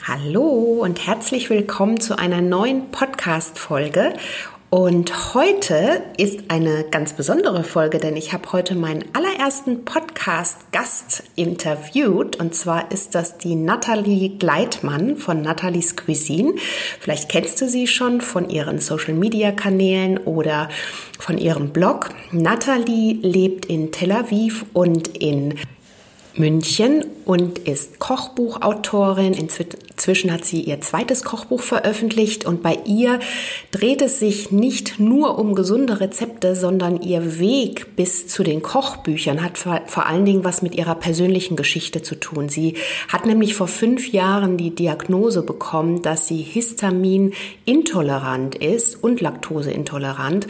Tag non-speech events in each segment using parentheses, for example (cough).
Hallo und herzlich willkommen zu einer neuen Podcast-Folge. Und heute ist eine ganz besondere Folge, denn ich habe heute meinen allerersten Podcast-Gast interviewt. Und zwar ist das die Nathalie Gleitmann von Nathalies Cuisine. Vielleicht kennst du sie schon von ihren Social-Media-Kanälen oder von ihrem Blog. Nathalie lebt in Tel Aviv und in München und ist Kochbuchautorin. Inzwischen hat sie ihr zweites Kochbuch veröffentlicht und bei ihr dreht es sich nicht nur um gesunde Rezepte, sondern ihr Weg bis zu den Kochbüchern hat vor allen Dingen was mit ihrer persönlichen Geschichte zu tun. Sie hat nämlich vor fünf Jahren die Diagnose bekommen, dass sie histaminintolerant ist und laktoseintolerant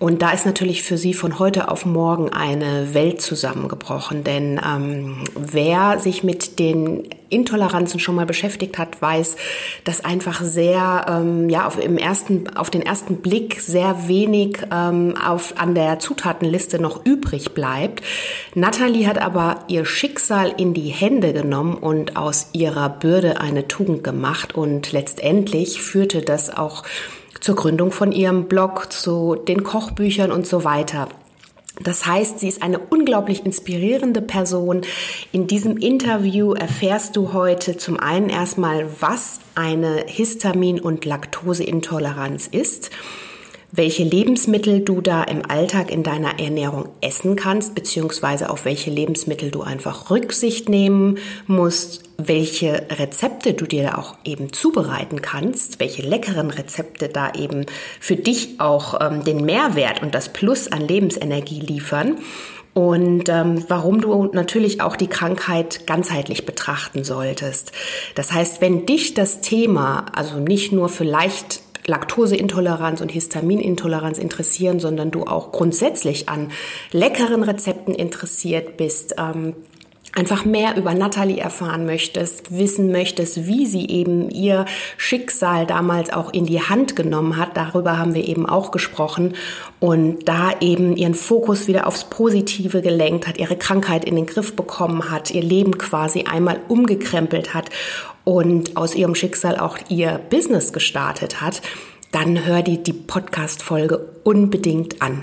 und da ist natürlich für sie von heute auf morgen eine Welt zusammengebrochen. Denn ähm, wer sich mit den Intoleranzen schon mal beschäftigt hat, weiß, dass einfach sehr, ähm, ja, auf, im ersten, auf den ersten Blick sehr wenig ähm, auf, an der Zutatenliste noch übrig bleibt. Natalie hat aber ihr Schicksal in die Hände genommen und aus ihrer Bürde eine Tugend gemacht und letztendlich führte das auch zur Gründung von ihrem Blog, zu den Kochbüchern und so weiter. Das heißt, sie ist eine unglaublich inspirierende Person. In diesem Interview erfährst du heute zum einen erstmal, was eine Histamin- und Laktoseintoleranz ist welche Lebensmittel du da im Alltag in deiner Ernährung essen kannst, beziehungsweise auf welche Lebensmittel du einfach Rücksicht nehmen musst, welche Rezepte du dir auch eben zubereiten kannst, welche leckeren Rezepte da eben für dich auch ähm, den Mehrwert und das Plus an Lebensenergie liefern und ähm, warum du natürlich auch die Krankheit ganzheitlich betrachten solltest. Das heißt, wenn dich das Thema, also nicht nur vielleicht Laktoseintoleranz und Histaminintoleranz interessieren, sondern du auch grundsätzlich an leckeren Rezepten interessiert bist, ähm, einfach mehr über Natalie erfahren möchtest, wissen möchtest, wie sie eben ihr Schicksal damals auch in die Hand genommen hat, darüber haben wir eben auch gesprochen und da eben ihren Fokus wieder aufs Positive gelenkt hat, ihre Krankheit in den Griff bekommen hat, ihr Leben quasi einmal umgekrempelt hat und aus ihrem Schicksal auch ihr Business gestartet hat, dann hör dir die Podcast-Folge unbedingt an.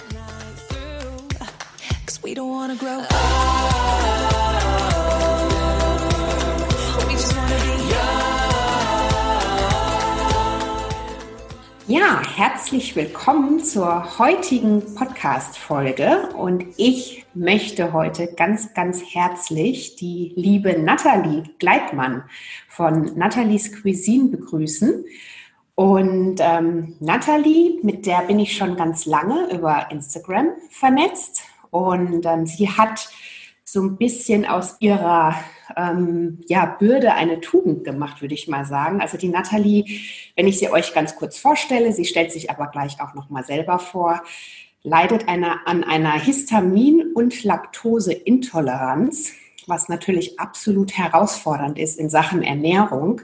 Ja, herzlich willkommen zur heutigen Podcast-Folge. Und ich möchte heute ganz, ganz herzlich die liebe Nathalie Gleitmann von Nathalies Cuisine begrüßen. Und ähm, Nathalie, mit der bin ich schon ganz lange über Instagram vernetzt und ähm, sie hat so ein bisschen aus ihrer ähm, ja, Bürde eine Tugend gemacht, würde ich mal sagen. Also die Nathalie, wenn ich sie euch ganz kurz vorstelle, sie stellt sich aber gleich auch noch mal selber vor, leidet einer, an einer Histamin- und Laktoseintoleranz, was natürlich absolut herausfordernd ist in Sachen Ernährung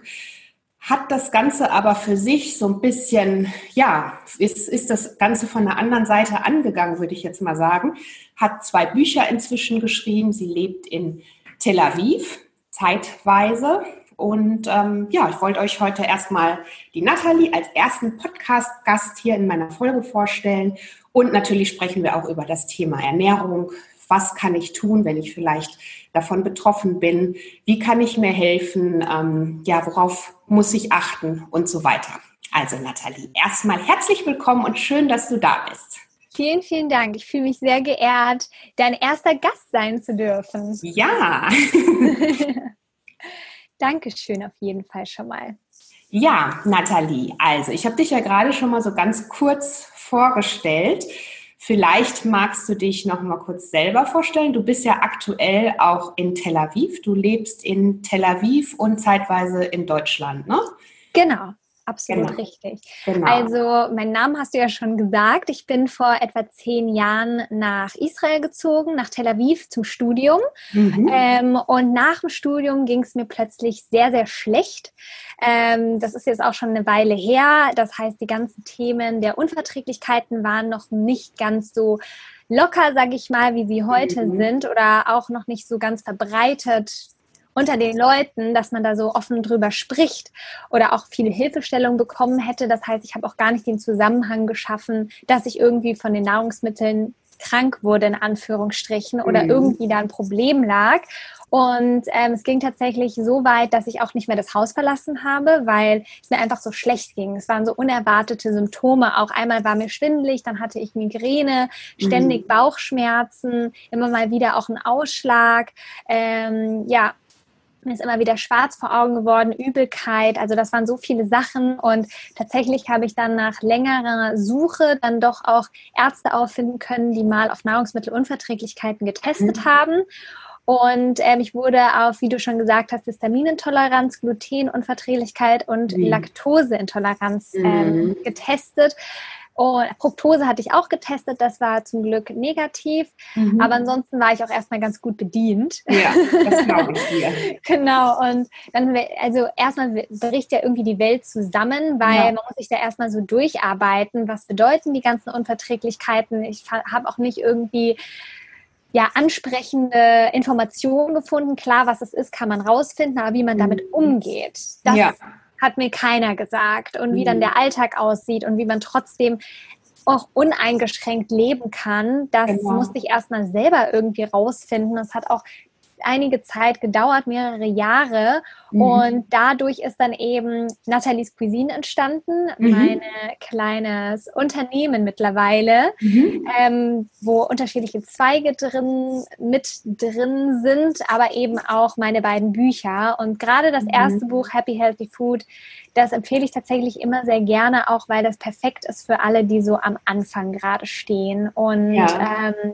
hat das Ganze aber für sich so ein bisschen, ja, ist, ist das Ganze von der anderen Seite angegangen, würde ich jetzt mal sagen. Hat zwei Bücher inzwischen geschrieben. Sie lebt in Tel Aviv, zeitweise. Und ähm, ja, ich wollte euch heute erstmal die Nathalie als ersten Podcast-Gast hier in meiner Folge vorstellen. Und natürlich sprechen wir auch über das Thema Ernährung. Was kann ich tun, wenn ich vielleicht davon betroffen bin? Wie kann ich mir helfen? Ähm, ja, worauf muss ich achten und so weiter. Also Nathalie, erstmal herzlich willkommen und schön, dass du da bist. Vielen, vielen Dank. Ich fühle mich sehr geehrt, dein erster Gast sein zu dürfen. Ja. (laughs) Dankeschön auf jeden Fall schon mal. Ja, Nathalie, also ich habe dich ja gerade schon mal so ganz kurz vorgestellt. Vielleicht magst du dich noch mal kurz selber vorstellen. Du bist ja aktuell auch in Tel Aviv. Du lebst in Tel Aviv und zeitweise in Deutschland, ne? Genau. Absolut genau. richtig. Genau. Also, mein Name hast du ja schon gesagt. Ich bin vor etwa zehn Jahren nach Israel gezogen, nach Tel Aviv zum Studium. Mhm. Ähm, und nach dem Studium ging es mir plötzlich sehr, sehr schlecht. Ähm, das ist jetzt auch schon eine Weile her. Das heißt, die ganzen Themen der Unverträglichkeiten waren noch nicht ganz so locker, sage ich mal, wie sie heute mhm. sind oder auch noch nicht so ganz verbreitet unter den Leuten, dass man da so offen drüber spricht oder auch viele Hilfestellung bekommen hätte. Das heißt, ich habe auch gar nicht den Zusammenhang geschaffen, dass ich irgendwie von den Nahrungsmitteln krank wurde, in Anführungsstrichen, oder mhm. irgendwie da ein Problem lag. Und ähm, es ging tatsächlich so weit, dass ich auch nicht mehr das Haus verlassen habe, weil es mir einfach so schlecht ging. Es waren so unerwartete Symptome. Auch einmal war mir schwindelig, dann hatte ich Migräne, ständig mhm. Bauchschmerzen, immer mal wieder auch ein Ausschlag. Ähm, ja, mir ist immer wieder schwarz vor Augen geworden, Übelkeit. Also das waren so viele Sachen. Und tatsächlich habe ich dann nach längerer Suche dann doch auch Ärzte auffinden können, die mal auf Nahrungsmittelunverträglichkeiten getestet mhm. haben. Und ähm, ich wurde auf, wie du schon gesagt hast, Histaminintoleranz, Glutenunverträglichkeit und mhm. Laktoseintoleranz ähm, mhm. getestet. Und Fructose hatte ich auch getestet, das war zum Glück negativ. Mhm. Aber ansonsten war ich auch erstmal ganz gut bedient. Ja, das glaube ich dir. (laughs) genau. Und dann, also erstmal bricht ja irgendwie die Welt zusammen, weil ja. man muss sich da erstmal so durcharbeiten. Was bedeuten die ganzen Unverträglichkeiten? Ich habe auch nicht irgendwie ja, ansprechende Informationen gefunden. Klar, was es ist, kann man rausfinden, aber wie man damit mhm. umgeht, das ja hat mir keiner gesagt. Und wie dann mhm. der Alltag aussieht und wie man trotzdem auch uneingeschränkt leben kann, das genau. musste ich erstmal selber irgendwie rausfinden. Das hat auch einige Zeit gedauert, mehrere Jahre. Mhm. Und dadurch ist dann eben Nathalies Cuisine entstanden, mhm. mein kleines Unternehmen mittlerweile, mhm. ähm, wo unterschiedliche Zweige drin, mit drin sind, aber eben auch meine beiden Bücher. Und gerade das mhm. erste Buch, Happy Healthy Food, das empfehle ich tatsächlich immer sehr gerne, auch weil das perfekt ist für alle, die so am Anfang gerade stehen. Und ja. ähm,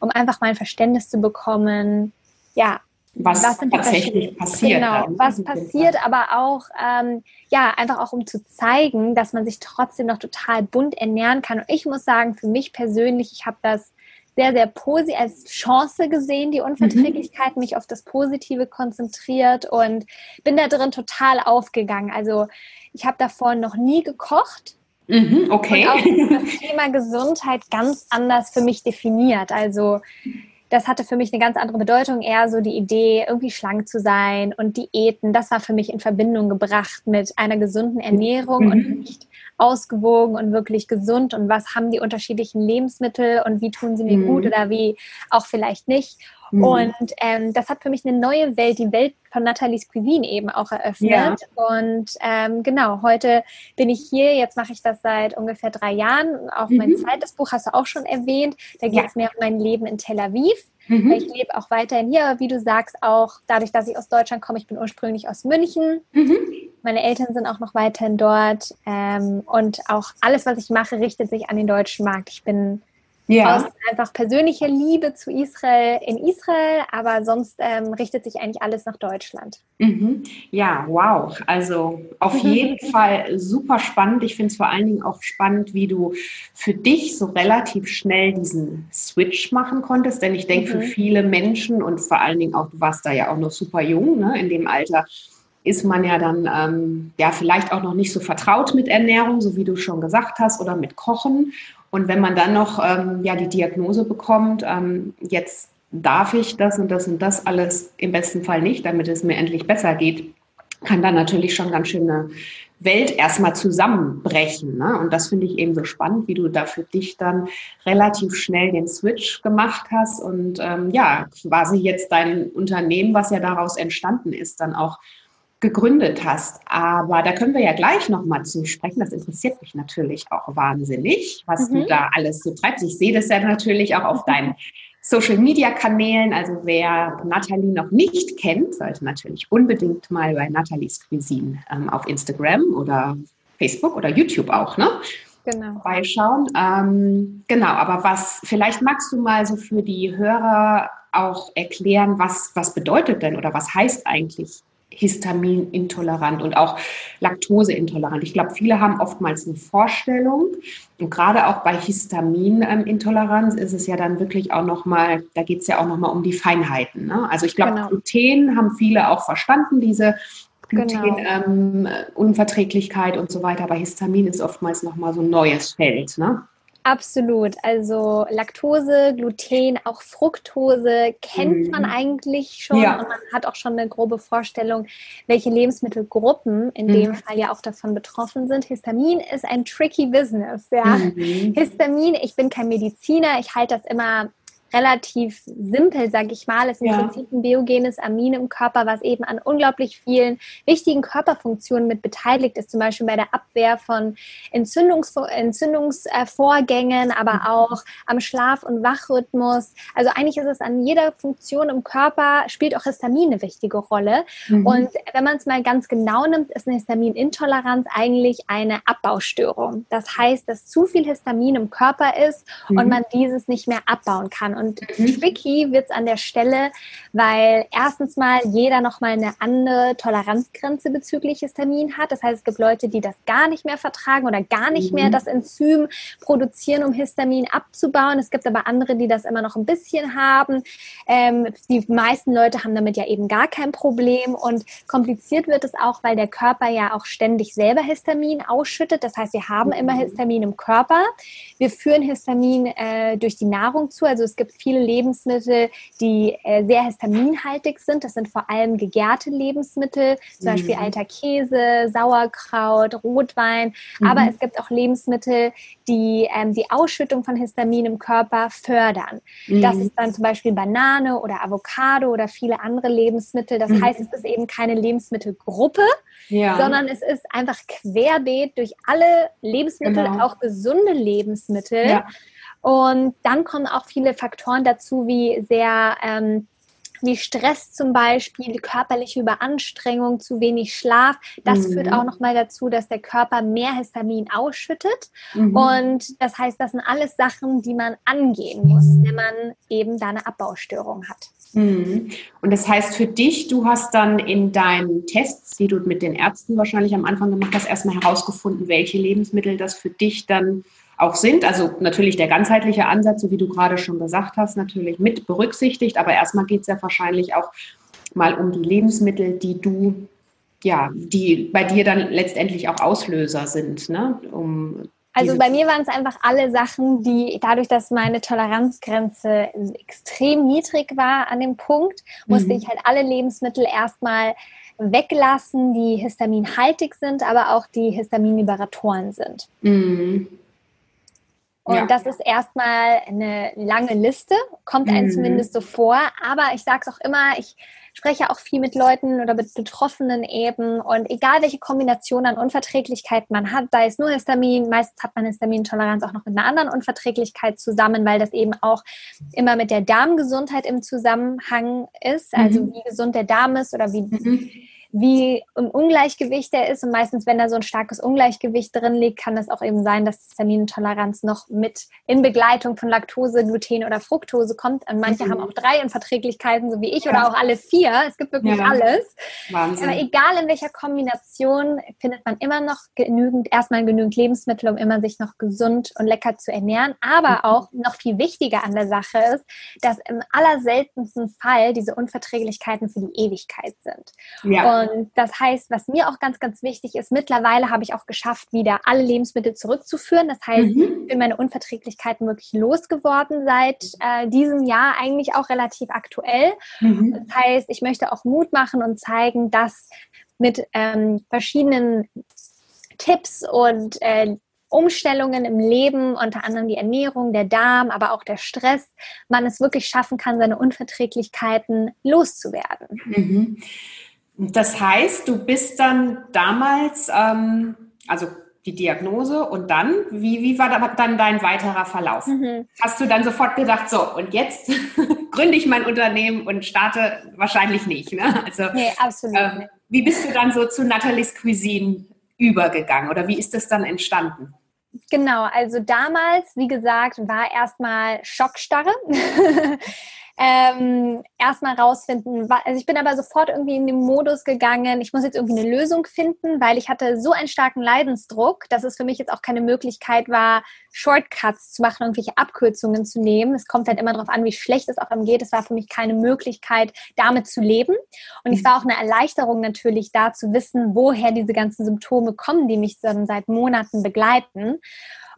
um einfach mal ein Verständnis zu bekommen, ja, was, was tatsächlich passiert. Genau, dann. was passiert, aber auch, ähm, ja, einfach auch um zu zeigen, dass man sich trotzdem noch total bunt ernähren kann. Und ich muss sagen, für mich persönlich, ich habe das sehr, sehr positiv als Chance gesehen, die Unverträglichkeit, mhm. mich auf das Positive konzentriert und bin da drin total aufgegangen. Also ich habe davor noch nie gekocht. Mhm, okay. Und auch das Thema Gesundheit ganz anders für mich definiert. Also das hatte für mich eine ganz andere Bedeutung, eher so die Idee, irgendwie schlank zu sein und Diäten. Das war für mich in Verbindung gebracht mit einer gesunden Ernährung mhm. und nicht ausgewogen und wirklich gesund und was haben die unterschiedlichen Lebensmittel und wie tun sie mir mhm. gut oder wie auch vielleicht nicht. Mhm. Und ähm, das hat für mich eine neue Welt, die Welt von Nathalies Cuisine eben auch eröffnet. Ja. Und ähm, genau, heute bin ich hier, jetzt mache ich das seit ungefähr drei Jahren. Auch mhm. mein zweites Buch hast du auch schon erwähnt. Da geht es ja. mehr um mein Leben in Tel Aviv. Mhm. Ich lebe auch weiterhin hier, wie du sagst, auch dadurch, dass ich aus Deutschland komme. Ich bin ursprünglich aus München. Mhm. Meine Eltern sind auch noch weiterhin dort. Ähm, und auch alles, was ich mache, richtet sich an den deutschen Markt. Ich bin ja. Aus einfach persönlicher Liebe zu Israel in Israel, aber sonst ähm, richtet sich eigentlich alles nach Deutschland. Mhm. Ja, wow. Also auf jeden Fall super spannend. Ich finde es vor allen Dingen auch spannend, wie du für dich so relativ schnell diesen Switch machen konntest. Denn ich denke, mhm. für viele Menschen und vor allen Dingen auch, du warst da ja auch noch super jung ne, in dem Alter, ist man ja dann ähm, ja vielleicht auch noch nicht so vertraut mit Ernährung, so wie du schon gesagt hast, oder mit Kochen. Und wenn man dann noch ähm, ja, die Diagnose bekommt, ähm, jetzt darf ich das und das und das alles im besten Fall nicht, damit es mir endlich besser geht, kann dann natürlich schon ganz schön eine Welt erstmal zusammenbrechen. Ne? Und das finde ich eben so spannend, wie du da für dich dann relativ schnell den Switch gemacht hast und ähm, ja, quasi jetzt dein Unternehmen, was ja daraus entstanden ist, dann auch gegründet hast. Aber da können wir ja gleich nochmal zu sprechen. Das interessiert mich natürlich auch wahnsinnig, was mhm. du da alles so treibst. Ich sehe das ja natürlich auch auf deinen Social Media Kanälen. Also wer Nathalie noch nicht kennt, sollte natürlich unbedingt mal bei Nathalies Cuisine ähm, auf Instagram oder Facebook oder YouTube auch, ne? genau. vorbeischauen. Ähm, genau, aber was, vielleicht magst du mal so für die Hörer auch erklären, was, was bedeutet denn oder was heißt eigentlich histaminintolerant und auch laktoseintolerant. Ich glaube, viele haben oftmals eine Vorstellung und gerade auch bei Histaminintoleranz ist es ja dann wirklich auch nochmal, da geht es ja auch nochmal um die Feinheiten. Ne? Also ich glaube, genau. Gluten haben viele auch verstanden, diese Glutenunverträglichkeit genau. ähm, und so weiter, aber Histamin ist oftmals nochmal so ein neues Feld. Ne? Absolut. Also Laktose, Gluten, auch Fructose kennt mhm. man eigentlich schon ja. und man hat auch schon eine grobe Vorstellung, welche Lebensmittelgruppen in mhm. dem Fall ja auch davon betroffen sind. Histamin ist ein tricky Business. Ja. Mhm. Histamin, ich bin kein Mediziner, ich halte das immer relativ simpel, sage ich mal. Es ist im ja. Prinzip ein biogenes Amin im Körper, was eben an unglaublich vielen wichtigen Körperfunktionen mit beteiligt ist, zum Beispiel bei der Abwehr von Entzündungs Entzündungsvorgängen, aber mhm. auch am Schlaf- und Wachrhythmus. Also eigentlich ist es an jeder Funktion im Körper, spielt auch Histamin eine wichtige Rolle. Mhm. Und wenn man es mal ganz genau nimmt, ist eine Histaminintoleranz eigentlich eine Abbaustörung. Das heißt, dass zu viel Histamin im Körper ist mhm. und man dieses nicht mehr abbauen kann. Und mhm. tricky wird es an der Stelle, weil erstens mal jeder nochmal eine andere Toleranzgrenze bezüglich Histamin hat. Das heißt, es gibt Leute, die das gar nicht mehr vertragen oder gar nicht mhm. mehr das Enzym produzieren, um Histamin abzubauen. Es gibt aber andere, die das immer noch ein bisschen haben. Ähm, die meisten Leute haben damit ja eben gar kein Problem. Und kompliziert wird es auch, weil der Körper ja auch ständig selber Histamin ausschüttet. Das heißt, wir haben immer mhm. Histamin im Körper. Wir führen Histamin äh, durch die Nahrung zu. Also es gibt viele Lebensmittel, die äh, sehr histaminhaltig sind. Das sind vor allem gegärte Lebensmittel, zum mhm. Beispiel alter Käse, Sauerkraut, Rotwein. Mhm. Aber es gibt auch Lebensmittel, die ähm, die Ausschüttung von Histamin im Körper fördern. Mhm. Das ist dann zum Beispiel Banane oder Avocado oder viele andere Lebensmittel. Das mhm. heißt, es ist eben keine Lebensmittelgruppe, ja. sondern es ist einfach querbeet durch alle Lebensmittel, genau. auch gesunde Lebensmittel. Ja und dann kommen auch viele Faktoren dazu, wie sehr ähm, wie Stress zum Beispiel, körperliche Überanstrengung, zu wenig Schlaf. Das mhm. führt auch nochmal dazu, dass der Körper mehr Histamin ausschüttet. Mhm. Und das heißt, das sind alles Sachen, die man angehen muss, wenn man eben da eine Abbaustörung hat. Mhm. Und das heißt für dich, du hast dann in deinen Tests, die du mit den Ärzten wahrscheinlich am Anfang gemacht hast, erstmal herausgefunden, welche Lebensmittel das für dich dann auch sind. Also natürlich der ganzheitliche Ansatz, so wie du gerade schon gesagt hast, natürlich mit berücksichtigt. Aber erstmal geht es ja wahrscheinlich auch mal um die Lebensmittel, die du, ja, die bei dir dann letztendlich auch Auslöser sind, ne? Um also bei mir waren es einfach alle Sachen, die dadurch, dass meine Toleranzgrenze extrem niedrig war an dem Punkt, musste mhm. ich halt alle Lebensmittel erstmal weglassen, die histaminhaltig sind, aber auch die Histaminliberatoren sind. Mhm. Und ja. das ist erstmal eine lange Liste, kommt einem mhm. zumindest so vor. Aber ich sage es auch immer, ich spreche auch viel mit Leuten oder mit Betroffenen eben. Und egal welche Kombination an Unverträglichkeit man hat, sei es nur Histamin, meistens hat man Histamintoleranz auch noch mit einer anderen Unverträglichkeit zusammen, weil das eben auch immer mit der Darmgesundheit im Zusammenhang ist. Also mhm. wie gesund der Darm ist oder wie. Mhm wie im Ungleichgewicht er ist. Und meistens, wenn da so ein starkes Ungleichgewicht drin liegt, kann es auch eben sein, dass Histaminintoleranz noch mit in Begleitung von Laktose, Gluten oder Fructose kommt. Und manche mhm. haben auch drei Unverträglichkeiten, so wie ich, ja. oder auch alle vier. Es gibt wirklich ja. alles. Wahnsinn. Aber egal in welcher Kombination, findet man immer noch genügend, erstmal genügend Lebensmittel, um immer sich noch gesund und lecker zu ernähren. Aber mhm. auch noch viel wichtiger an der Sache ist, dass im allerseltensten Fall diese Unverträglichkeiten für die Ewigkeit sind. Ja. Und das heißt, was mir auch ganz, ganz wichtig ist, mittlerweile habe ich auch geschafft, wieder alle Lebensmittel zurückzuführen. Das heißt, mhm. ich bin meine Unverträglichkeiten wirklich losgeworden seit äh, diesem Jahr, eigentlich auch relativ aktuell. Mhm. Das heißt, ich möchte auch Mut machen und zeigen, dass mit ähm, verschiedenen Tipps und äh, Umstellungen im Leben, unter anderem die Ernährung, der Darm, aber auch der Stress, man es wirklich schaffen kann, seine Unverträglichkeiten loszuwerden. Mhm. Das heißt, du bist dann damals, ähm, also die Diagnose und dann, wie, wie war dann dein weiterer Verlauf? Mhm. Hast du dann sofort gedacht, so, und jetzt (laughs) gründe ich mein Unternehmen und starte wahrscheinlich nicht, ne? Also, nee, absolut ähm, Wie bist du dann so zu Nathalies Cuisine übergegangen oder wie ist das dann entstanden? Genau, also damals, wie gesagt, war erstmal Schockstarre. (laughs) ähm, erstmal rausfinden. Also ich bin aber sofort irgendwie in den Modus gegangen, ich muss jetzt irgendwie eine Lösung finden, weil ich hatte so einen starken Leidensdruck, dass es für mich jetzt auch keine Möglichkeit war, Shortcuts zu machen, irgendwelche Abkürzungen zu nehmen. Es kommt halt immer darauf an, wie schlecht es auch einem geht. Es war für mich keine Möglichkeit, damit zu leben. Und es mhm. war auch eine Erleichterung natürlich da zu wissen, woher diese ganzen Symptome kommen, die mich dann seit Monaten begleiten.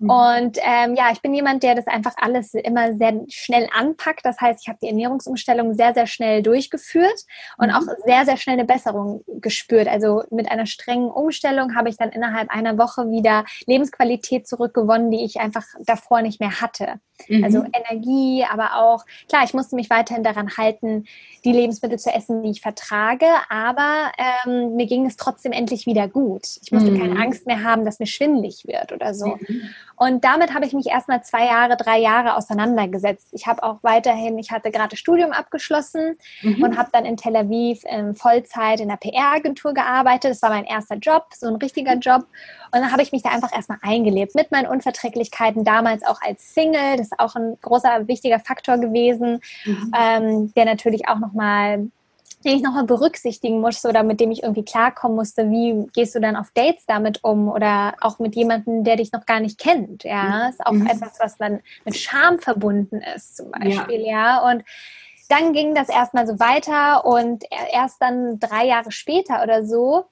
Mhm. Und ähm, ja, ich bin jemand, der das einfach alles immer sehr schnell anpackt. Das heißt, ich habe die Ernährungsumstellung sehr, sehr schnell durchgeführt und mhm. auch sehr, sehr schnell eine Besserung gespürt. Also mit einer strengen Umstellung habe ich dann innerhalb einer Woche wieder Lebensqualität zurückgewonnen, die ich einfach davor nicht mehr hatte. Mhm. Also Energie, aber auch, klar, ich musste mich weiterhin daran halten, die Lebensmittel zu essen, die ich vertrage, aber ähm, mir ging es trotzdem endlich wieder gut. Ich musste mhm. keine Angst mehr haben, dass mir schwindlig wird oder so. Mhm. Und damit habe ich mich erstmal zwei Jahre, drei Jahre auseinandergesetzt. Ich habe auch weiterhin, ich hatte gerade Studium abgeschlossen mhm. und habe dann in Tel Aviv in Vollzeit in der PR-Agentur gearbeitet. Das war mein erster Job, so ein richtiger Job. Und dann habe ich mich da einfach erstmal eingelebt mit meinen Unverträglichkeiten, damals auch als Single. Ist auch ein großer, wichtiger Faktor gewesen, mhm. ähm, der natürlich auch nochmal den ich nochmal berücksichtigen musste oder mit dem ich irgendwie klarkommen musste, wie gehst du dann auf Dates damit um oder auch mit jemandem, der dich noch gar nicht kennt, ja, mhm. ist auch mhm. etwas, was dann mit Scham verbunden ist zum Beispiel, ja, ja? und dann ging das erstmal so weiter und erst dann drei Jahre später oder so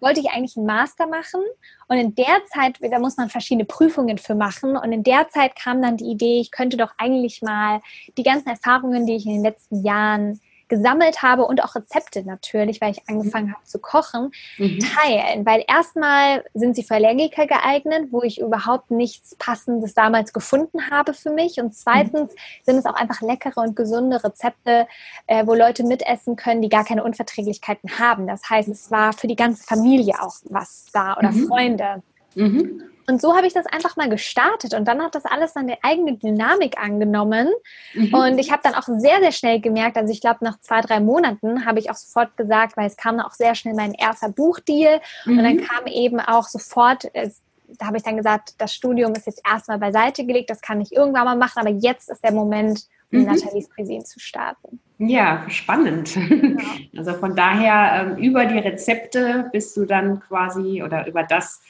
wollte ich eigentlich einen Master machen. Und in der Zeit, da muss man verschiedene Prüfungen für machen. Und in der Zeit kam dann die Idee, ich könnte doch eigentlich mal die ganzen Erfahrungen, die ich in den letzten Jahren gesammelt habe und auch Rezepte natürlich, weil ich angefangen habe zu kochen, mhm. teilen. Weil erstmal sind sie für Allergiker geeignet, wo ich überhaupt nichts Passendes damals gefunden habe für mich. Und zweitens mhm. sind es auch einfach leckere und gesunde Rezepte, äh, wo Leute mitessen können, die gar keine Unverträglichkeiten haben. Das heißt, es war für die ganze Familie auch was da oder mhm. Freunde. Mhm. Und so habe ich das einfach mal gestartet und dann hat das alles seine eigene Dynamik angenommen. Mhm. Und ich habe dann auch sehr, sehr schnell gemerkt, also ich glaube, nach zwei, drei Monaten habe ich auch sofort gesagt, weil es kam dann auch sehr schnell mein erster Buchdeal mhm. und dann mhm. kam eben auch sofort, da habe ich dann gesagt, das Studium ist jetzt erstmal beiseite gelegt, das kann ich irgendwann mal machen, aber jetzt ist der Moment, um mhm. Nathalies Cuisine zu starten. Ja, spannend. Ja. (laughs) Also von daher, ähm, über die Rezepte bist du dann quasi oder über das,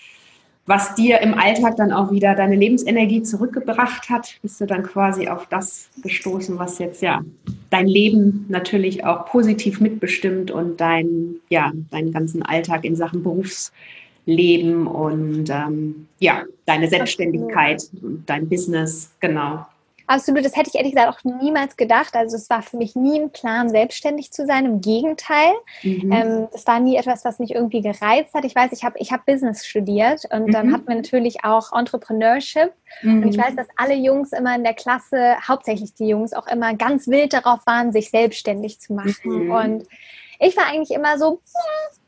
was dir im Alltag dann auch wieder deine Lebensenergie zurückgebracht hat, bist du dann quasi auf das gestoßen, was jetzt ja dein Leben natürlich auch positiv mitbestimmt und dein, ja, deinen ganzen Alltag in Sachen Berufsleben und ähm, ja, deine Selbstständigkeit und dein Business, genau. Absolut, das hätte ich ehrlich gesagt auch niemals gedacht. Also es war für mich nie ein Plan, selbstständig zu sein. Im Gegenteil, mhm. ähm, es war nie etwas, was mich irgendwie gereizt hat. Ich weiß, ich habe ich hab Business studiert und mhm. dann hatten wir natürlich auch Entrepreneurship. Mhm. Und ich weiß, dass alle Jungs immer in der Klasse, hauptsächlich die Jungs, auch immer ganz wild darauf waren, sich selbstständig zu machen. Mhm. Und ich war eigentlich immer so, hm,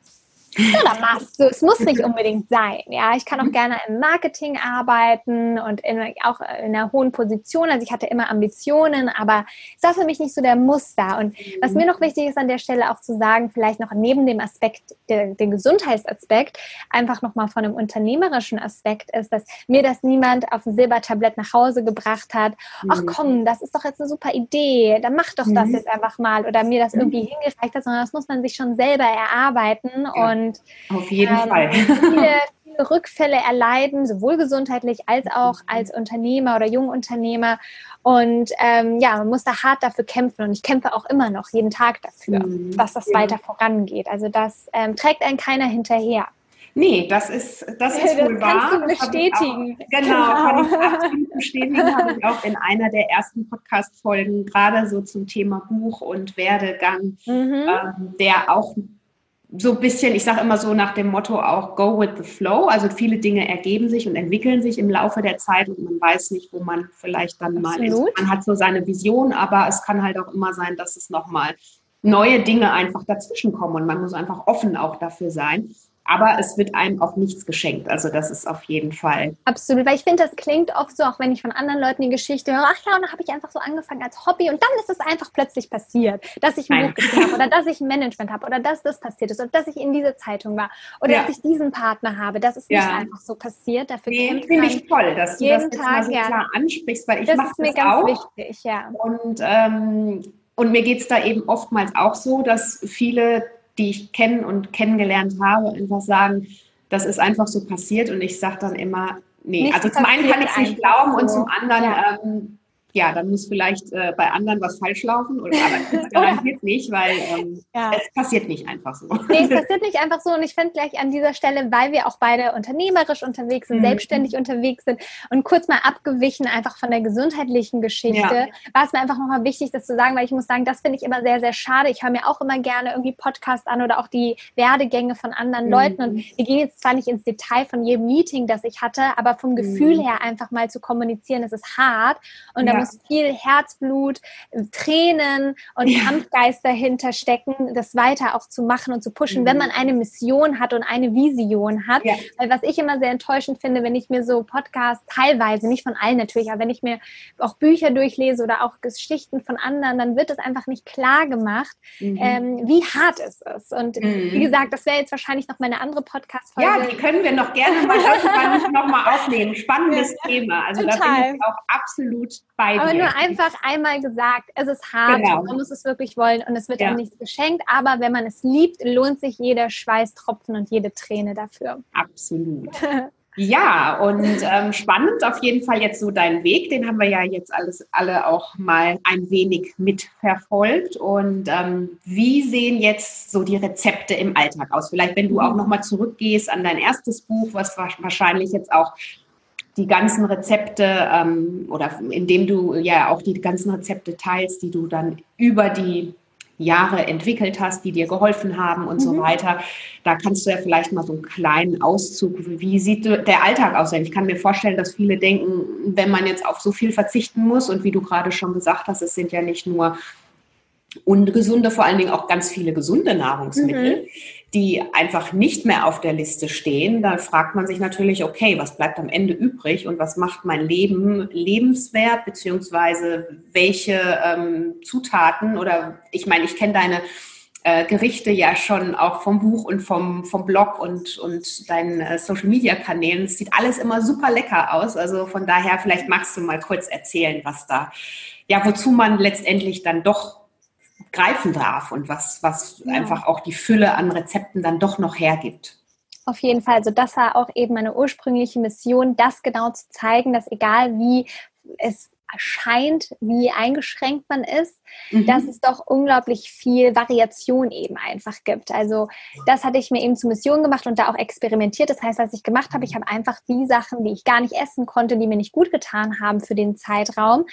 oder machst du. Es muss nicht unbedingt sein. Ja, ich kann auch gerne im Marketing arbeiten und in, auch in einer hohen Position. Also ich hatte immer Ambitionen, aber es war für mich nicht so der Muster. Und was mir noch wichtig ist an der Stelle auch zu sagen, vielleicht noch neben dem Aspekt, der, den Gesundheitsaspekt, einfach nochmal von einem unternehmerischen Aspekt ist, dass mir das niemand auf dem Silbertablett nach Hause gebracht hat. Ach mhm. komm, das ist doch jetzt eine super Idee, dann mach doch das mhm. jetzt einfach mal oder mir das mhm. irgendwie hingereicht hat, sondern das muss man sich schon selber erarbeiten und und auf jeden ähm, Fall. viele, (laughs) viele Rückfälle erleiden, sowohl gesundheitlich als auch als Unternehmer oder Jungunternehmer. Und ähm, ja, man muss da hart dafür kämpfen und ich kämpfe auch immer noch jeden Tag dafür, mhm. dass das ja. weiter vorangeht. Also das ähm, trägt einen keiner hinterher. Nee, das ist, das ist (laughs) das wohl wahr. Du bestätigen. Auch, genau, genau, kann ich absolut (laughs) bestätigen. habe ich auch in einer der ersten Podcast-Folgen gerade so zum Thema Buch und Werdegang, mhm. ähm, der auch so ein bisschen, ich sage immer so nach dem Motto auch Go with the Flow. Also viele Dinge ergeben sich und entwickeln sich im Laufe der Zeit und man weiß nicht, wo man vielleicht dann Absolut. mal ist. Man hat so seine Vision, aber es kann halt auch immer sein, dass es nochmal neue Dinge einfach dazwischen kommen und man muss einfach offen auch dafür sein. Aber es wird einem auch nichts geschenkt. Also das ist auf jeden Fall. Absolut, weil ich finde, das klingt oft so, auch wenn ich von anderen Leuten die Geschichte höre, ach ja, und dann habe ich einfach so angefangen als Hobby und dann ist es einfach plötzlich passiert, dass ich ein Buch geschrieben habe oder dass ich ein Management habe oder dass das passiert ist oder dass ich in diese Zeitung war oder ja. dass ich diesen Partner habe. Das ist nicht ja. einfach so passiert. Dafür nee, finde ich toll, dass du das jetzt Tag, mal so ja. klar ansprichst, weil ich mache das, das auch. Wichtig, ja. Und, ähm, und mir geht es da eben oftmals auch so, dass viele die ich kennen und kennengelernt habe, einfach sagen, das ist einfach so passiert und ich sage dann immer, nee, Nichts also zum einen kann ich es nicht glauben so. und zum anderen ja. ähm, ja, dann muss vielleicht äh, bei anderen was falsch laufen oder aber das (laughs) garantiert nicht, weil ähm, ja. es passiert nicht einfach so. Nee, es passiert nicht einfach so und ich finde gleich an dieser Stelle, weil wir auch beide unternehmerisch unterwegs sind, mhm. selbstständig unterwegs sind und kurz mal abgewichen einfach von der gesundheitlichen Geschichte, ja. war es mir einfach nochmal wichtig, das zu sagen, weil ich muss sagen, das finde ich immer sehr, sehr schade. Ich höre mir auch immer gerne irgendwie Podcasts an oder auch die Werdegänge von anderen mhm. Leuten und wir gehen jetzt zwar nicht ins Detail von jedem Meeting, das ich hatte, aber vom Gefühl mhm. her einfach mal zu kommunizieren, es ist hart und ja muss viel Herzblut, Tränen und ja. Kampfgeist dahinter stecken, das weiter auch zu machen und zu pushen, mhm. wenn man eine Mission hat und eine Vision hat. Ja. Weil was ich immer sehr enttäuschend finde, wenn ich mir so Podcasts teilweise, nicht von allen natürlich, aber wenn ich mir auch Bücher durchlese oder auch Geschichten von anderen, dann wird es einfach nicht klar gemacht, mhm. ähm, wie hart es ist. Und mhm. wie gesagt, das wäre jetzt wahrscheinlich noch meine andere Podcast-Folge. Ja, die können wir noch gerne mal irgendwann (laughs) nochmal aufnehmen. Spannendes Thema. Also Total. da bin ich auch absolut bei aber nur einfach einmal gesagt, es ist hart, genau. man muss es wirklich wollen und es wird ja. einem nichts geschenkt, aber wenn man es liebt, lohnt sich jeder Schweißtropfen und jede Träne dafür. Absolut. (laughs) Ja, und ähm, spannend auf jeden Fall jetzt so dein Weg. Den haben wir ja jetzt alles alle auch mal ein wenig mitverfolgt. Und ähm, wie sehen jetzt so die Rezepte im Alltag aus? Vielleicht, wenn du auch nochmal zurückgehst an dein erstes Buch, was wahrscheinlich jetzt auch die ganzen Rezepte ähm, oder indem du ja auch die ganzen Rezepte teilst, die du dann über die Jahre entwickelt hast, die dir geholfen haben und mhm. so weiter. Da kannst du ja vielleicht mal so einen kleinen Auszug, wie sieht der Alltag aus? Ich kann mir vorstellen, dass viele denken, wenn man jetzt auf so viel verzichten muss und wie du gerade schon gesagt hast, es sind ja nicht nur ungesunde, vor allen Dingen auch ganz viele gesunde Nahrungsmittel. Mhm die einfach nicht mehr auf der Liste stehen, da fragt man sich natürlich, okay, was bleibt am Ende übrig und was macht mein Leben lebenswert, beziehungsweise welche ähm, Zutaten oder ich meine, ich kenne deine äh, Gerichte ja schon auch vom Buch und vom, vom Blog und, und deinen äh, Social Media Kanälen. Es sieht alles immer super lecker aus. Also von daher, vielleicht magst du mal kurz erzählen, was da, ja, wozu man letztendlich dann doch greifen darf und was, was ja. einfach auch die Fülle an Rezepten dann doch noch hergibt. Auf jeden Fall. Also das war auch eben meine ursprüngliche Mission, das genau zu zeigen, dass egal wie es erscheint, wie eingeschränkt man ist, mhm. dass es doch unglaublich viel Variation eben einfach gibt. Also das hatte ich mir eben zur Mission gemacht und da auch experimentiert. Das heißt, was ich gemacht habe, ich habe einfach die Sachen, die ich gar nicht essen konnte, die mir nicht gut getan haben für den Zeitraum,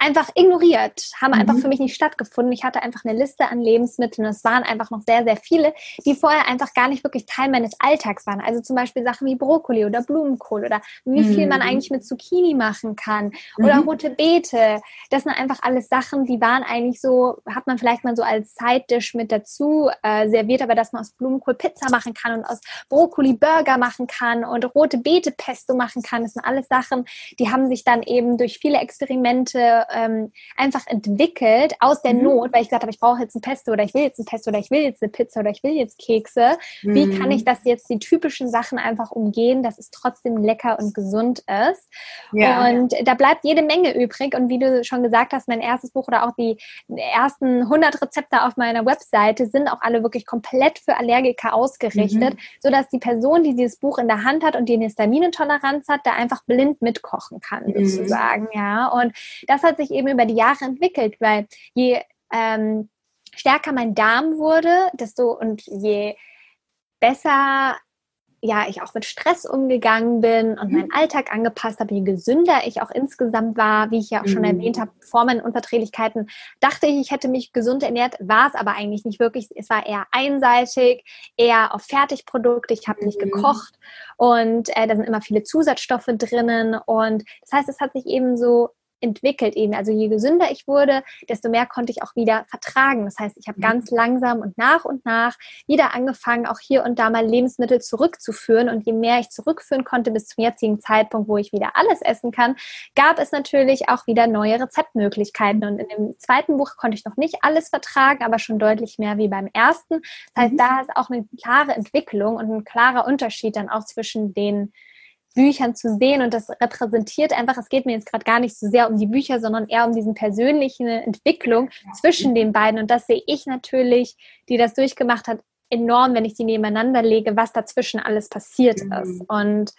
einfach ignoriert, haben mhm. einfach für mich nicht stattgefunden. Ich hatte einfach eine Liste an Lebensmitteln und es waren einfach noch sehr, sehr viele, die vorher einfach gar nicht wirklich Teil meines Alltags waren. Also zum Beispiel Sachen wie Brokkoli oder Blumenkohl oder wie viel man mhm. eigentlich mit Zucchini machen kann oder mhm. rote Beete. Das sind einfach alles Sachen, die waren eigentlich so, hat man vielleicht mal so als Side-Dish mit dazu äh, serviert, aber dass man aus Blumenkohl Pizza machen kann und aus Brokkoli Burger machen kann und rote Beete Pesto machen kann. Das sind alles Sachen, die haben sich dann eben durch viele Experimente ähm, einfach entwickelt aus der mhm. Not, weil ich gesagt habe, ich brauche jetzt ein Pesto oder ich will jetzt ein Pesto oder ich will jetzt eine Pizza oder ich will jetzt Kekse. Mhm. Wie kann ich das jetzt die typischen Sachen einfach umgehen, dass es trotzdem lecker und gesund ist? Ja. Und da bleibt jede Menge übrig. Und wie du schon gesagt hast, mein erstes Buch oder auch die ersten 100 Rezepte auf meiner Webseite sind auch alle wirklich komplett für Allergiker ausgerichtet, mhm. sodass die Person, die dieses Buch in der Hand hat und die eine Histaminintoleranz hat, da einfach blind mitkochen kann, mhm. sozusagen. Ja, und das hat sich eben über die Jahre entwickelt, weil je ähm, stärker mein Darm wurde, desto und je besser ja, ich auch mit Stress umgegangen bin und mhm. meinen Alltag angepasst habe, je gesünder ich auch insgesamt war, wie ich ja auch schon mhm. erwähnt habe, vor meinen Unverträglichkeiten, dachte ich, ich hätte mich gesund ernährt, war es aber eigentlich nicht wirklich. Es war eher einseitig, eher auf Fertigprodukte. Ich habe mhm. nicht gekocht und äh, da sind immer viele Zusatzstoffe drinnen und das heißt, es hat sich eben so entwickelt eben. Also je gesünder ich wurde, desto mehr konnte ich auch wieder vertragen. Das heißt, ich habe mhm. ganz langsam und nach und nach wieder angefangen, auch hier und da mal Lebensmittel zurückzuführen. Und je mehr ich zurückführen konnte bis zum jetzigen Zeitpunkt, wo ich wieder alles essen kann, gab es natürlich auch wieder neue Rezeptmöglichkeiten. Und in dem zweiten Buch konnte ich noch nicht alles vertragen, aber schon deutlich mehr wie beim ersten. Das heißt, mhm. da ist auch eine klare Entwicklung und ein klarer Unterschied dann auch zwischen den Büchern zu sehen und das repräsentiert einfach, es geht mir jetzt gerade gar nicht so sehr um die Bücher, sondern eher um diesen persönlichen Entwicklung zwischen den beiden und das sehe ich natürlich, die das durchgemacht hat, enorm, wenn ich die nebeneinander lege, was dazwischen alles passiert mhm. ist und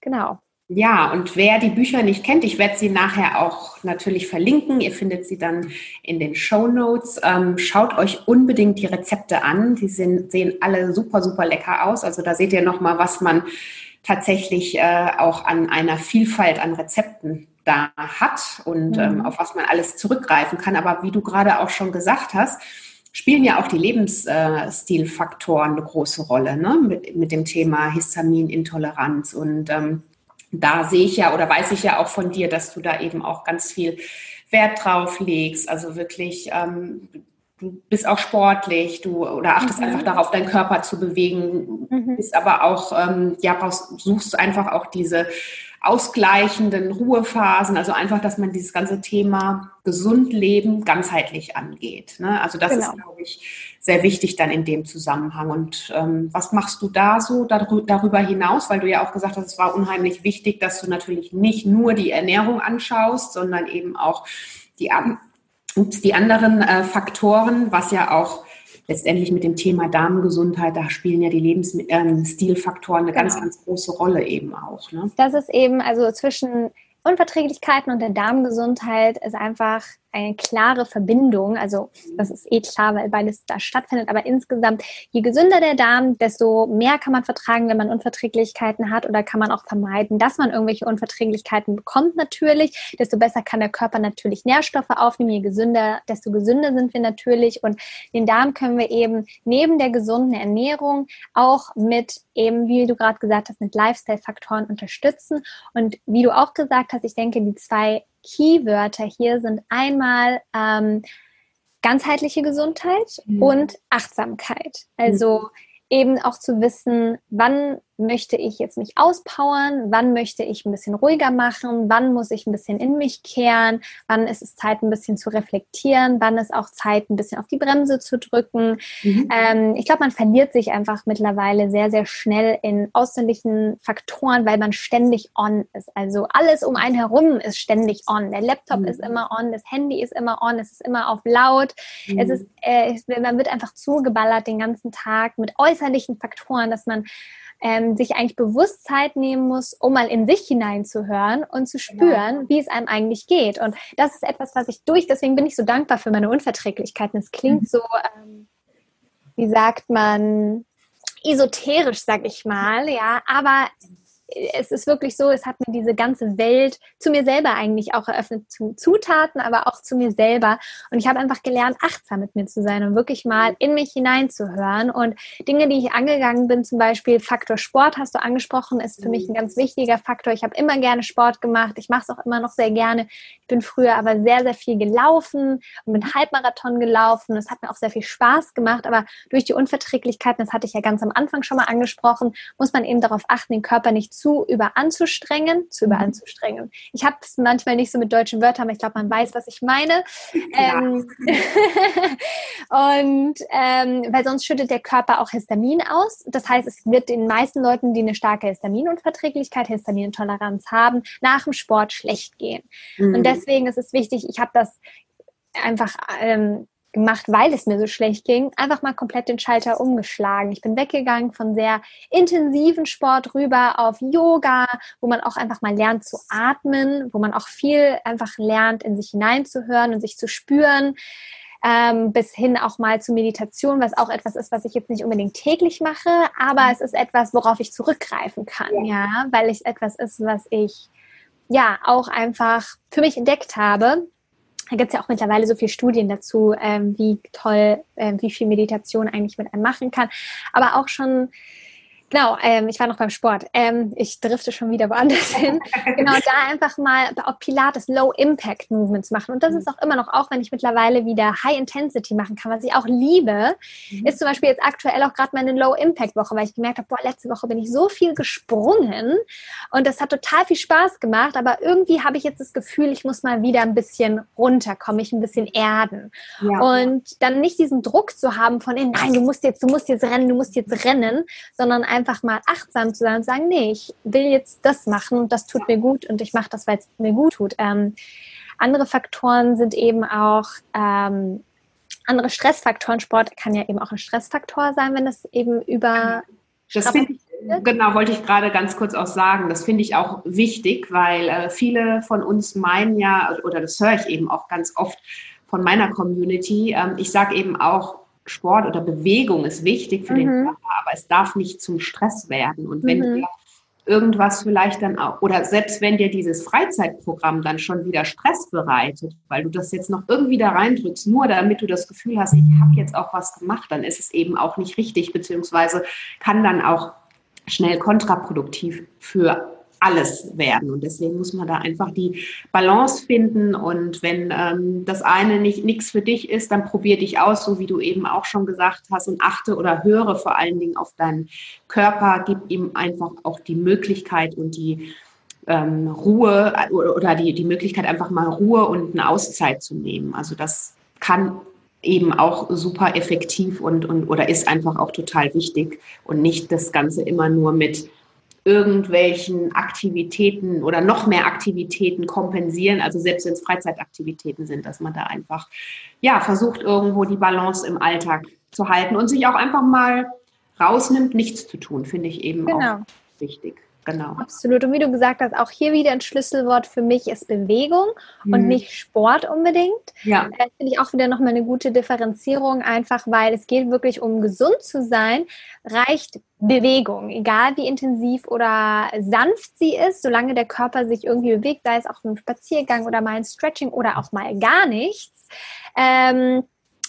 genau. Ja, und wer die Bücher nicht kennt, ich werde sie nachher auch natürlich verlinken. Ihr findet sie dann in den Show Notes. Ähm, schaut euch unbedingt die Rezepte an. Die sind, sehen alle super, super lecker aus. Also da seht ihr nochmal, was man tatsächlich äh, auch an einer Vielfalt an Rezepten da hat und mhm. ähm, auf was man alles zurückgreifen kann. Aber wie du gerade auch schon gesagt hast, spielen ja auch die Lebensstilfaktoren eine große Rolle ne? mit, mit dem Thema Histaminintoleranz. Und ähm, da sehe ich ja oder weiß ich ja auch von dir, dass du da eben auch ganz viel Wert drauf legst. Also wirklich ähm, du bist auch sportlich, du oder achtest mhm. einfach darauf, deinen Körper zu bewegen, mhm. bist aber auch, ähm, ja, brauchst, suchst einfach auch diese ausgleichenden Ruhephasen, also einfach, dass man dieses ganze Thema gesund leben ganzheitlich angeht. Ne? Also das genau. ist, glaube ich, sehr wichtig dann in dem Zusammenhang. Und ähm, was machst du da so darüber hinaus? Weil du ja auch gesagt hast, es war unheimlich wichtig, dass du natürlich nicht nur die Ernährung anschaust, sondern eben auch die Ups, die anderen äh, Faktoren, was ja auch letztendlich mit dem Thema Darmgesundheit, da spielen ja die Lebensstilfaktoren eine genau. ganz, ganz große Rolle eben auch. Ne? Das ist eben, also zwischen Unverträglichkeiten und der Darmgesundheit ist einfach eine klare Verbindung. Also das ist eh klar, weil beides da stattfindet. Aber insgesamt, je gesünder der Darm, desto mehr kann man vertragen, wenn man Unverträglichkeiten hat oder kann man auch vermeiden, dass man irgendwelche Unverträglichkeiten bekommt natürlich. Desto besser kann der Körper natürlich Nährstoffe aufnehmen. Je gesünder, desto gesünder sind wir natürlich. Und den Darm können wir eben neben der gesunden Ernährung auch mit eben, wie du gerade gesagt hast, mit Lifestyle-Faktoren unterstützen. Und wie du auch gesagt hast, ich denke, die zwei Keywörter hier sind einmal ähm, ganzheitliche Gesundheit mhm. und Achtsamkeit. Also mhm. eben auch zu wissen, wann möchte ich jetzt mich auspowern, wann möchte ich ein bisschen ruhiger machen, wann muss ich ein bisschen in mich kehren, wann ist es Zeit, ein bisschen zu reflektieren, wann ist auch Zeit, ein bisschen auf die Bremse zu drücken. Mhm. Ähm, ich glaube, man verliert sich einfach mittlerweile sehr, sehr schnell in außerlichen Faktoren, weil man ständig on ist. Also alles um einen herum ist ständig on. Der Laptop mhm. ist immer on, das Handy ist immer on, es ist immer auf laut. Mhm. Es ist, äh, man wird einfach zugeballert den ganzen Tag mit äußerlichen Faktoren, dass man ähm, sich eigentlich bewusst Zeit nehmen muss, um mal in sich hineinzuhören und zu genau. spüren, genau. wie es einem eigentlich geht. Und das ist etwas, was ich durch, deswegen bin ich so dankbar für meine Unverträglichkeiten. Es klingt mhm. so, ähm, wie sagt man, esoterisch, sag ich mal, ja, aber es ist wirklich so, es hat mir diese ganze Welt zu mir selber eigentlich auch eröffnet, zu Zutaten, aber auch zu mir selber. Und ich habe einfach gelernt, achtsam mit mir zu sein und wirklich mal in mich hineinzuhören. Und Dinge, die ich angegangen bin, zum Beispiel Faktor Sport, hast du angesprochen, ist für mich ein ganz wichtiger Faktor. Ich habe immer gerne Sport gemacht. Ich mache es auch immer noch sehr gerne. Ich bin früher aber sehr, sehr viel gelaufen und bin Halbmarathon gelaufen. Es hat mir auch sehr viel Spaß gemacht. Aber durch die Unverträglichkeiten, das hatte ich ja ganz am Anfang schon mal angesprochen, muss man eben darauf achten, den Körper nicht zu überanzustrengen, zu mhm. überanzustrengen. Ich habe es manchmal nicht so mit deutschen Wörtern, aber ich glaube, man weiß, was ich meine. (laughs) Ja. Ähm, (laughs) und ähm, weil sonst schüttet der Körper auch Histamin aus. Das heißt, es wird den meisten Leuten, die eine starke Histaminunverträglichkeit, Histaminintoleranz haben, nach dem Sport schlecht gehen. Mhm. Und deswegen ist es wichtig, ich habe das einfach ähm, gemacht, weil es mir so schlecht ging, einfach mal komplett den Schalter umgeschlagen. Ich bin weggegangen von sehr intensiven Sport rüber auf Yoga, wo man auch einfach mal lernt zu atmen, wo man auch viel einfach lernt, in sich hineinzuhören und sich zu spüren. Ähm, bis hin auch mal zu Meditation, was auch etwas ist, was ich jetzt nicht unbedingt täglich mache, aber es ist etwas, worauf ich zurückgreifen kann, ja, ja weil es etwas ist, was ich ja auch einfach für mich entdeckt habe da gibt es ja auch mittlerweile so viele Studien dazu, ähm, wie toll, äh, wie viel Meditation eigentlich mit einem machen kann. Aber auch schon Genau, ähm, ich war noch beim Sport. Ähm, ich drifte schon wieder woanders (laughs) hin. genau, da einfach mal auch Pilates Low Impact Movements machen. Und das mhm. ist auch immer noch, auch wenn ich mittlerweile wieder High Intensity machen kann, was ich auch liebe, mhm. ist zum Beispiel jetzt aktuell auch gerade meine Low Impact Woche, weil ich gemerkt habe, boah, letzte Woche bin ich so viel gesprungen und das hat total viel Spaß gemacht, aber irgendwie habe ich jetzt das Gefühl, ich muss mal wieder ein bisschen runterkommen, mich ein bisschen erden. Ja. Und dann nicht diesen Druck zu haben von, nein, du musst jetzt, du musst jetzt rennen, du musst jetzt rennen, sondern einfach mal achtsam zu sein und sagen, nee, ich will jetzt das machen und das tut mir gut und ich mache das, weil es mir gut tut. Ähm, andere Faktoren sind eben auch ähm, andere Stressfaktoren. Sport kann ja eben auch ein Stressfaktor sein, wenn das eben über das finde ich, genau, wollte ich gerade ganz kurz auch sagen. Das finde ich auch wichtig, weil äh, viele von uns meinen ja, oder das höre ich eben auch ganz oft von meiner Community. Ähm, ich sage eben auch, Sport oder Bewegung ist wichtig für mhm. den Körper, aber es darf nicht zum Stress werden. Und wenn mhm. dir irgendwas vielleicht dann auch, oder selbst wenn dir dieses Freizeitprogramm dann schon wieder Stress bereitet, weil du das jetzt noch irgendwie da reindrückst, nur damit du das Gefühl hast, ich habe jetzt auch was gemacht, dann ist es eben auch nicht richtig, beziehungsweise kann dann auch schnell kontraproduktiv für alles werden. Und deswegen muss man da einfach die Balance finden. Und wenn ähm, das eine nicht nichts für dich ist, dann probier dich aus, so wie du eben auch schon gesagt hast, und achte oder höre vor allen Dingen auf deinen Körper. Gib ihm einfach auch die Möglichkeit und die ähm, Ruhe oder die, die Möglichkeit, einfach mal Ruhe und eine Auszeit zu nehmen. Also das kann eben auch super effektiv und, und oder ist einfach auch total wichtig und nicht das Ganze immer nur mit irgendwelchen Aktivitäten oder noch mehr Aktivitäten kompensieren, also selbst wenn es Freizeitaktivitäten sind, dass man da einfach ja versucht irgendwo die Balance im Alltag zu halten und sich auch einfach mal rausnimmt, nichts zu tun, finde ich eben genau. auch wichtig. Genau. Absolut. Und wie du gesagt hast, auch hier wieder ein Schlüsselwort für mich ist Bewegung mhm. und nicht Sport unbedingt. Ja. Das äh, finde ich auch wieder nochmal eine gute Differenzierung, einfach weil es geht wirklich um gesund zu sein, reicht Bewegung, egal wie intensiv oder sanft sie ist, solange der Körper sich irgendwie bewegt, sei es auch ein Spaziergang oder mal ein Stretching oder auch mal gar nichts. Ähm,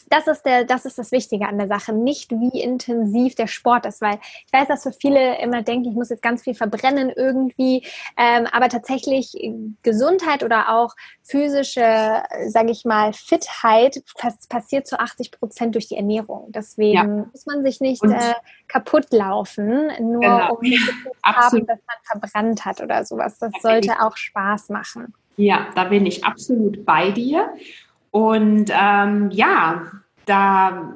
das ist, der, das ist das Wichtige an der Sache, nicht wie intensiv der Sport ist, weil ich weiß, dass für viele immer denken, ich muss jetzt ganz viel verbrennen irgendwie, ähm, aber tatsächlich Gesundheit oder auch physische, sage ich mal, Fitheit passiert zu 80 Prozent durch die Ernährung. Deswegen ja. muss man sich nicht äh, kaputt laufen, nur genau. um zu (laughs) haben, dass man verbrannt hat oder sowas. Das sollte auch Spaß machen. Ja, da bin ich absolut bei dir. Und ähm, ja, da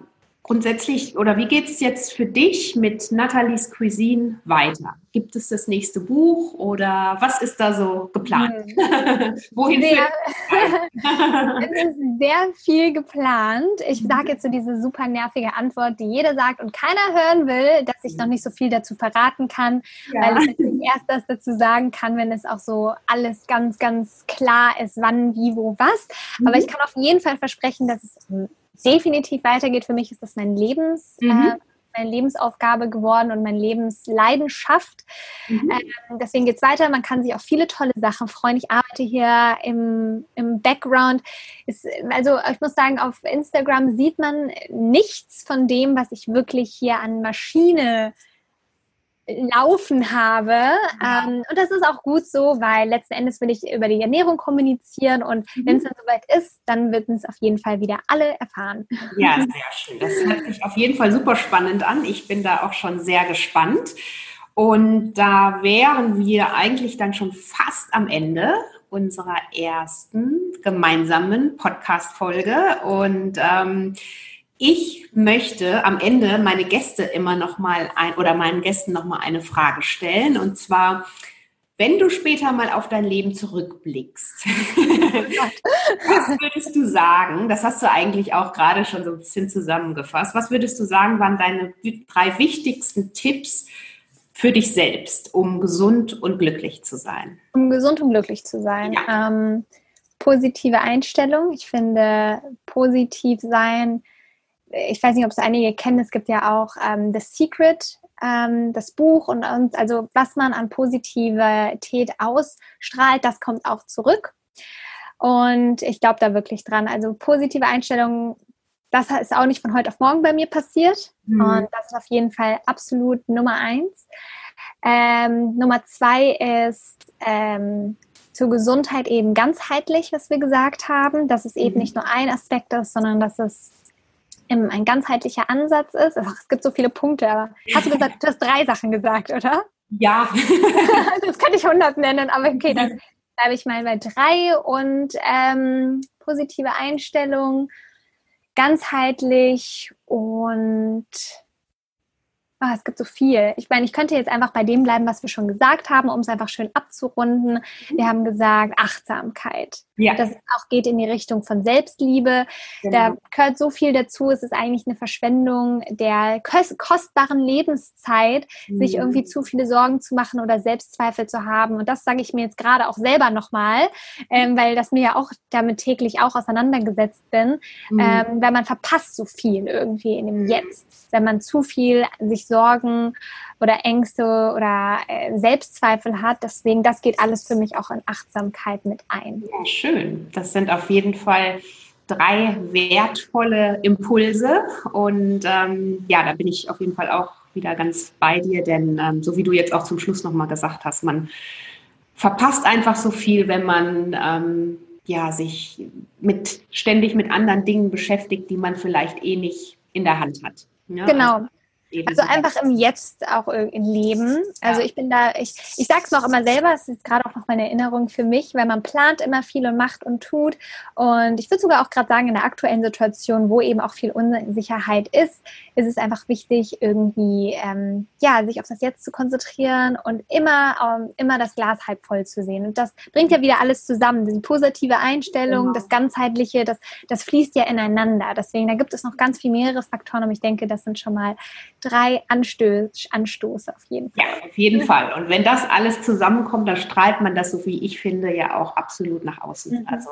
grundsätzlich, oder wie geht es jetzt für dich mit Nathalies Cuisine weiter? Gibt es das nächste Buch oder was ist da so geplant? Hm. (laughs) Wohin sehr, (laughs) Es ist sehr viel geplant. Ich sage jetzt so diese super nervige Antwort, die jeder sagt und keiner hören will, dass ich noch nicht so viel dazu verraten kann, ja. weil ich natürlich erst das dazu sagen kann, wenn es auch so alles ganz, ganz klar ist, wann, wie, wo, was. Mhm. Aber ich kann auf jeden Fall versprechen, dass es definitiv weitergeht. Für mich ist das mein Lebens, mhm. äh, meine Lebensaufgabe geworden und meine Lebensleidenschaft. Mhm. Ähm, deswegen geht es weiter. Man kann sich auf viele tolle Sachen freuen. Ich arbeite hier im, im Background. Ist, also ich muss sagen, auf Instagram sieht man nichts von dem, was ich wirklich hier an Maschine laufen habe. Ähm, und das ist auch gut so, weil letzten Endes will ich über die Ernährung kommunizieren und mhm. wenn es dann soweit ist, dann wird es auf jeden Fall wieder alle erfahren. Ja, (laughs) sehr schön. Das hört sich auf jeden Fall super spannend an. Ich bin da auch schon sehr gespannt. Und da wären wir eigentlich dann schon fast am Ende unserer ersten gemeinsamen Podcast-Folge. Und ähm, ich möchte am Ende meine Gäste immer noch mal ein oder meinen Gästen noch mal eine Frage stellen und zwar wenn du später mal auf dein Leben zurückblickst, (laughs) was würdest du sagen? Das hast du eigentlich auch gerade schon so ein bisschen zusammengefasst. Was würdest du sagen, waren deine drei wichtigsten Tipps für dich selbst, um gesund und glücklich zu sein? Um gesund und glücklich zu sein. Ja. Ähm, positive Einstellung. Ich finde, positiv sein ich weiß nicht, ob es einige kennen, es gibt ja auch ähm, The Secret, ähm, das Buch und, und also was man an Positivität ausstrahlt, das kommt auch zurück. Und ich glaube da wirklich dran. Also positive Einstellung das ist auch nicht von heute auf morgen bei mir passiert. Mhm. Und das ist auf jeden Fall absolut Nummer eins. Ähm, Nummer zwei ist ähm, zur Gesundheit eben ganzheitlich, was wir gesagt haben, dass es eben mhm. nicht nur ein Aspekt ist, sondern dass es ein ganzheitlicher Ansatz ist. Ach, es gibt so viele Punkte, aber hast du gesagt, du hast drei Sachen gesagt, oder? Ja. (laughs) das könnte ich hundert nennen, aber okay, dann bleibe ich mal bei drei und ähm, positive Einstellung, ganzheitlich und oh, es gibt so viel. Ich meine, ich könnte jetzt einfach bei dem bleiben, was wir schon gesagt haben, um es einfach schön abzurunden. Wir haben gesagt, Achtsamkeit. Ja. Das auch geht in die Richtung von Selbstliebe. Genau. Da gehört so viel dazu. Es ist eigentlich eine Verschwendung der kostbaren Lebenszeit, mhm. sich irgendwie zu viele Sorgen zu machen oder Selbstzweifel zu haben. Und das sage ich mir jetzt gerade auch selber nochmal, ähm, weil das mir ja auch damit täglich auch auseinandergesetzt bin. Mhm. Ähm, weil man verpasst so viel irgendwie in dem Jetzt. Wenn man zu viel sich Sorgen oder Ängste oder äh, Selbstzweifel hat. Deswegen, das geht alles für mich auch in Achtsamkeit mit ein. Ja, schön. Das sind auf jeden Fall drei wertvolle Impulse. Und ähm, ja, da bin ich auf jeden Fall auch wieder ganz bei dir, denn ähm, so wie du jetzt auch zum Schluss nochmal gesagt hast, man verpasst einfach so viel, wenn man ähm, ja, sich mit, ständig mit anderen Dingen beschäftigt, die man vielleicht eh nicht in der Hand hat. Ja, genau. Also also einfach im Jetzt auch im Leben. Also ja. ich bin da, ich, ich sage es noch immer selber, es ist gerade auch noch meine Erinnerung für mich, weil man plant immer viel und macht und tut. Und ich würde sogar auch gerade sagen, in der aktuellen Situation, wo eben auch viel Unsicherheit ist, ist es einfach wichtig, irgendwie ähm, ja, sich auf das Jetzt zu konzentrieren und immer, ähm, immer das Glas halb voll zu sehen. Und das bringt ja wieder alles zusammen. Die positive Einstellung, genau. das Ganzheitliche, das, das fließt ja ineinander. Deswegen, da gibt es noch ganz viele mehrere Faktoren, und ich denke, das sind schon mal drei Anstöß, Anstoße auf jeden Fall. Ja, auf jeden Fall. Und wenn das alles zusammenkommt, dann strahlt man das, so wie ich finde, ja auch absolut nach außen. Mhm. Also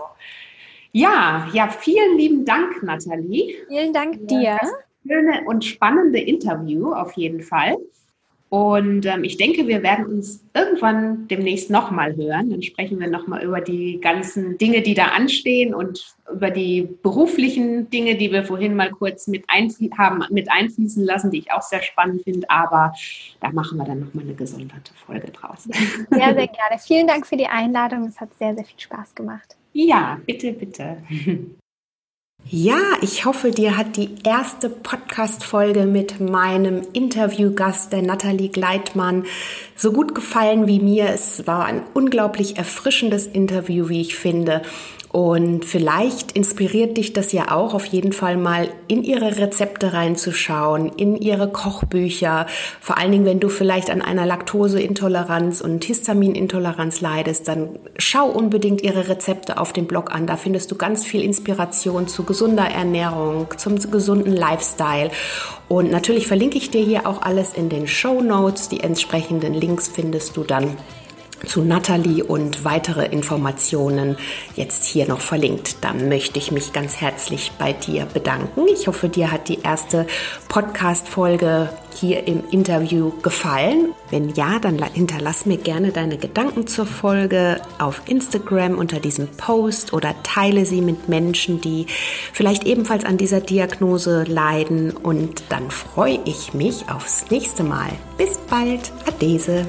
ja, ja, vielen lieben Dank, Nathalie. Vielen Dank dir. Das schöne und spannende Interview auf jeden Fall. Und ähm, ich denke, wir werden uns irgendwann demnächst nochmal hören. Dann sprechen wir nochmal über die ganzen Dinge, die da anstehen und über die beruflichen Dinge, die wir vorhin mal kurz mit haben mit einfließen lassen, die ich auch sehr spannend finde. Aber da machen wir dann nochmal eine gesonderte Folge draus. Sehr, sehr gerne. Vielen Dank für die Einladung. Es hat sehr, sehr viel Spaß gemacht. Ja, bitte, bitte. Ja, ich hoffe, dir hat die erste Podcast-Folge mit meinem Interviewgast, der Nathalie Gleitmann, so gut gefallen wie mir. Es war ein unglaublich erfrischendes Interview, wie ich finde. Und vielleicht inspiriert dich das ja auch auf jeden Fall mal in ihre Rezepte reinzuschauen, in ihre Kochbücher. Vor allen Dingen, wenn du vielleicht an einer Laktoseintoleranz und Histaminintoleranz leidest, dann schau unbedingt ihre Rezepte auf dem Blog an. Da findest du ganz viel Inspiration zu gesunder Ernährung, zum gesunden Lifestyle. Und natürlich verlinke ich dir hier auch alles in den Show Notes. Die entsprechenden Links findest du dann zu Natalie und weitere Informationen jetzt hier noch verlinkt. Dann möchte ich mich ganz herzlich bei dir bedanken. Ich hoffe, dir hat die erste Podcast-Folge hier im Interview gefallen. Wenn ja, dann hinterlass mir gerne deine Gedanken zur Folge auf Instagram unter diesem Post oder teile sie mit Menschen, die vielleicht ebenfalls an dieser Diagnose leiden. Und dann freue ich mich aufs nächste Mal. Bis bald. Adese.